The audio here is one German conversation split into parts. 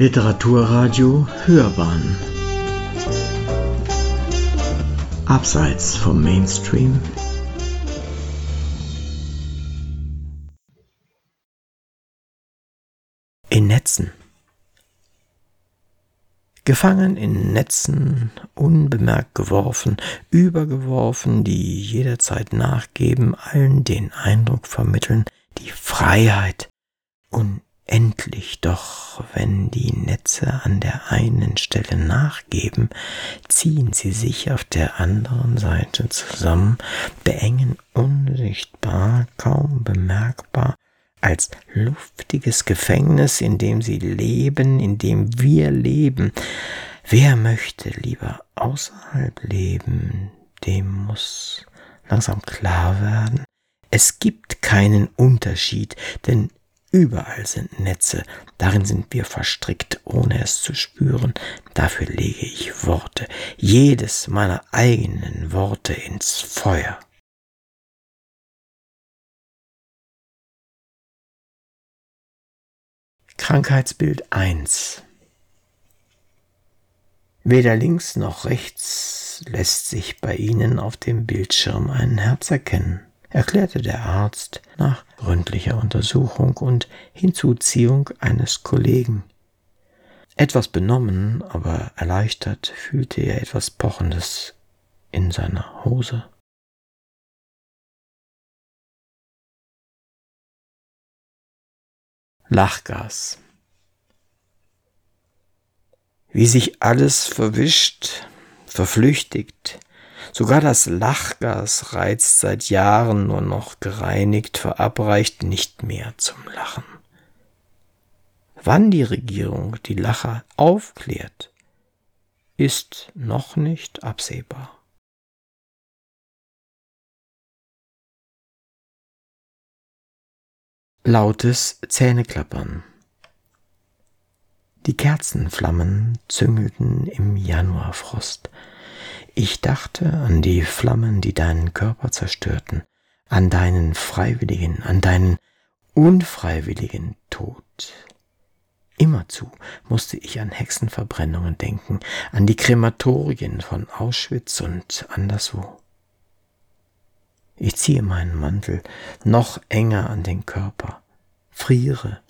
Literaturradio Hörbahn. Abseits vom Mainstream. In Netzen. Gefangen in Netzen, unbemerkt geworfen, übergeworfen, die jederzeit nachgeben, allen den Eindruck vermitteln, die Freiheit unendlich, doch wenn die Netze an der einen Stelle nachgeben, ziehen sie sich auf der anderen Seite zusammen, beengen unsichtbar, kaum bemerkbar, als luftiges Gefängnis, in dem sie leben, in dem wir leben. Wer möchte lieber außerhalb leben, dem muss langsam klar werden, es gibt keinen Unterschied, denn überall sind Netze, darin sind wir verstrickt, ohne es zu spüren. Dafür lege ich Worte, jedes meiner eigenen Worte ins Feuer. Krankheitsbild 1 Weder links noch rechts lässt sich bei Ihnen auf dem Bildschirm ein Herz erkennen, erklärte der Arzt nach gründlicher Untersuchung und Hinzuziehung eines Kollegen. Etwas benommen, aber erleichtert fühlte er etwas Pochendes in seiner Hose. Lachgas. Wie sich alles verwischt, verflüchtigt, sogar das Lachgas reizt seit Jahren nur noch gereinigt, verabreicht nicht mehr zum Lachen. Wann die Regierung die Lacher aufklärt, ist noch nicht absehbar. Lautes Zähneklappern. Die Kerzenflammen züngelten im Januarfrost. Ich dachte an die Flammen, die deinen Körper zerstörten, an deinen freiwilligen, an deinen unfreiwilligen Tod. Immerzu musste ich an Hexenverbrennungen denken, an die Krematorien von Auschwitz und anderswo. Ich ziehe meinen Mantel noch enger an den Körper, friere,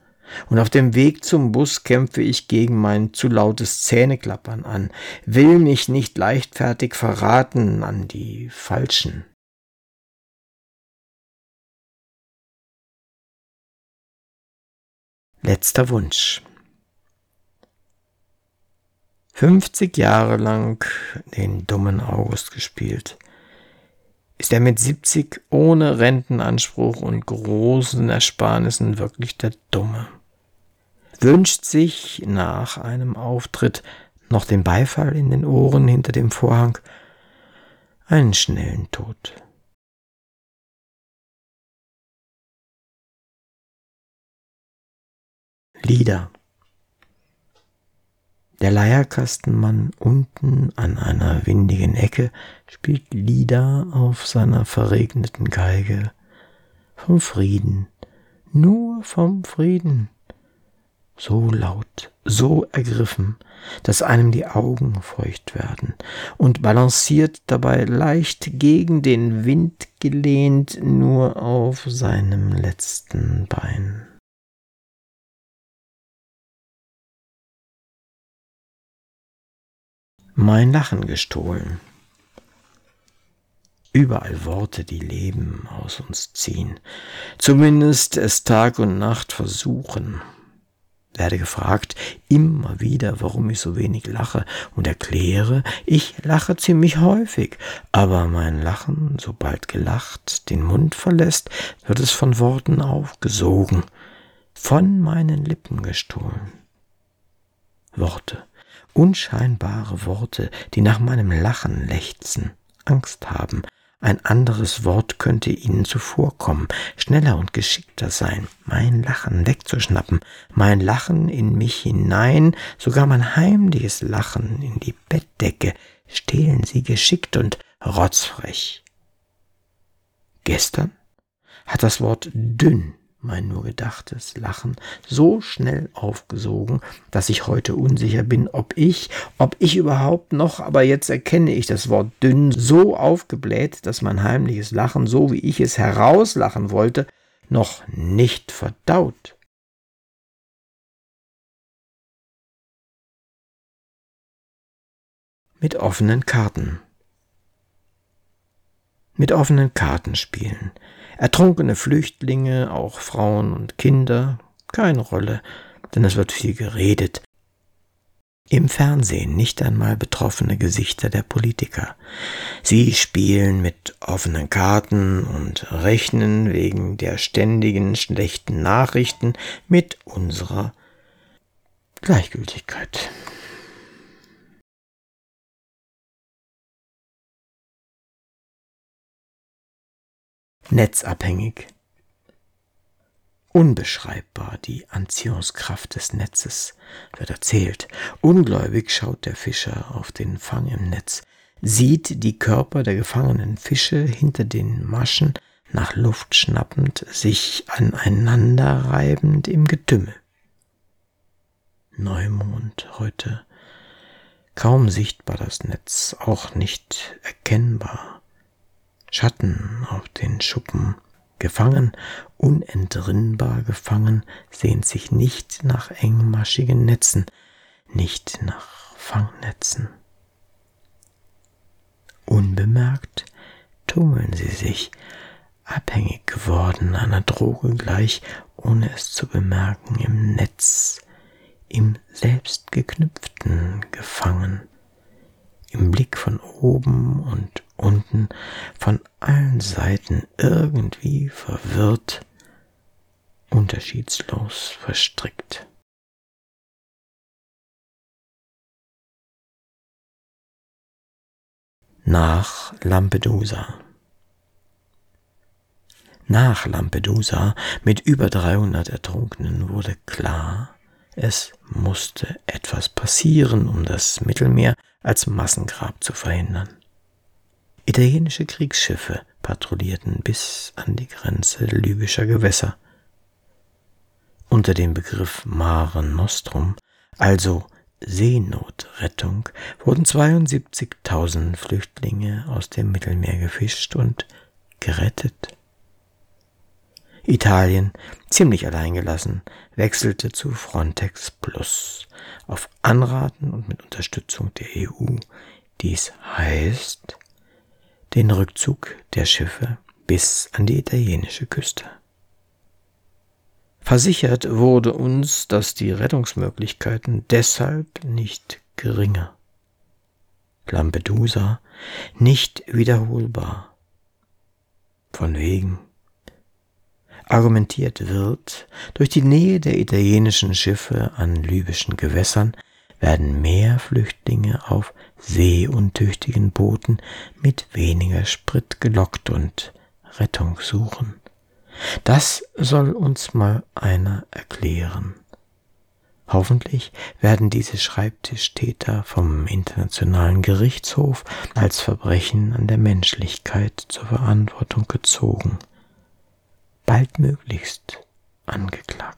und auf dem Weg zum Bus kämpfe ich gegen mein zu lautes Zähneklappern an, will mich nicht leichtfertig verraten an die Falschen. Letzter Wunsch. 50 Jahre lang den dummen August gespielt ist er mit 70 ohne Rentenanspruch und großen Ersparnissen wirklich der Dumme. Wünscht sich nach einem Auftritt noch den Beifall in den Ohren hinter dem Vorhang, einen schnellen Tod. Lieder der Leierkastenmann unten an einer windigen Ecke spielt Lieder auf seiner verregneten Geige. Vom Frieden, nur vom Frieden. So laut, so ergriffen, dass einem die Augen feucht werden und balanciert dabei leicht gegen den Wind gelehnt nur auf seinem letzten Bein. mein Lachen gestohlen. Überall Worte, die Leben aus uns ziehen, zumindest es Tag und Nacht versuchen. Werde gefragt immer wieder, warum ich so wenig lache und erkläre, ich lache ziemlich häufig, aber mein Lachen, sobald gelacht den Mund verlässt, wird es von Worten aufgesogen, von meinen Lippen gestohlen. Worte, unscheinbare Worte, die nach meinem Lachen lechzen, Angst haben, ein anderes Wort könnte ihnen zuvorkommen, schneller und geschickter sein, mein Lachen wegzuschnappen, mein Lachen in mich hinein, sogar mein heimliches Lachen in die Bettdecke, stehlen sie geschickt und rotzfrech. Gestern hat das Wort dünn mein nur gedachtes Lachen so schnell aufgesogen, dass ich heute unsicher bin, ob ich, ob ich überhaupt noch, aber jetzt erkenne ich das Wort dünn, so aufgebläht, dass mein heimliches Lachen, so wie ich es herauslachen wollte, noch nicht verdaut. Mit offenen Karten. Mit offenen Karten spielen. Ertrunkene Flüchtlinge, auch Frauen und Kinder, keine Rolle, denn es wird viel geredet. Im Fernsehen nicht einmal betroffene Gesichter der Politiker. Sie spielen mit offenen Karten und rechnen wegen der ständigen schlechten Nachrichten mit unserer Gleichgültigkeit. Netzabhängig. Unbeschreibbar die Anziehungskraft des Netzes, wird erzählt. Ungläubig schaut der Fischer auf den Fang im Netz, sieht die Körper der gefangenen Fische hinter den Maschen nach Luft schnappend, sich aneinanderreibend im Getümmel. Neumond heute. Kaum sichtbar das Netz, auch nicht erkennbar. Schatten auf den Schuppen, gefangen, unentrinnbar gefangen, sehnt sich nicht nach engmaschigen Netzen, nicht nach Fangnetzen. Unbemerkt tummeln sie sich, abhängig geworden einer Droge gleich, ohne es zu bemerken, im Netz, im selbstgeknüpften gefangen, im Blick von oben und unten von allen Seiten irgendwie verwirrt, unterschiedslos verstrickt. Nach Lampedusa. Nach Lampedusa mit über 300 Ertrunkenen wurde klar, es musste etwas passieren, um das Mittelmeer als Massengrab zu verhindern. Italienische Kriegsschiffe patrouillierten bis an die Grenze libyscher Gewässer. Unter dem Begriff Mare Nostrum, also Seenotrettung, wurden 72.000 Flüchtlinge aus dem Mittelmeer gefischt und gerettet. Italien, ziemlich alleingelassen, wechselte zu Frontex Plus auf Anraten und mit Unterstützung der EU. Dies heißt, den Rückzug der Schiffe bis an die italienische Küste. Versichert wurde uns, dass die Rettungsmöglichkeiten deshalb nicht geringer. Lampedusa nicht wiederholbar. Von wegen argumentiert wird, durch die Nähe der italienischen Schiffe an libyschen Gewässern werden mehr Flüchtlinge auf seeuntüchtigen Booten mit weniger Sprit gelockt und Rettung suchen. Das soll uns mal einer erklären. Hoffentlich werden diese Schreibtischtäter vom Internationalen Gerichtshof als Verbrechen an der Menschlichkeit zur Verantwortung gezogen. Baldmöglichst angeklagt.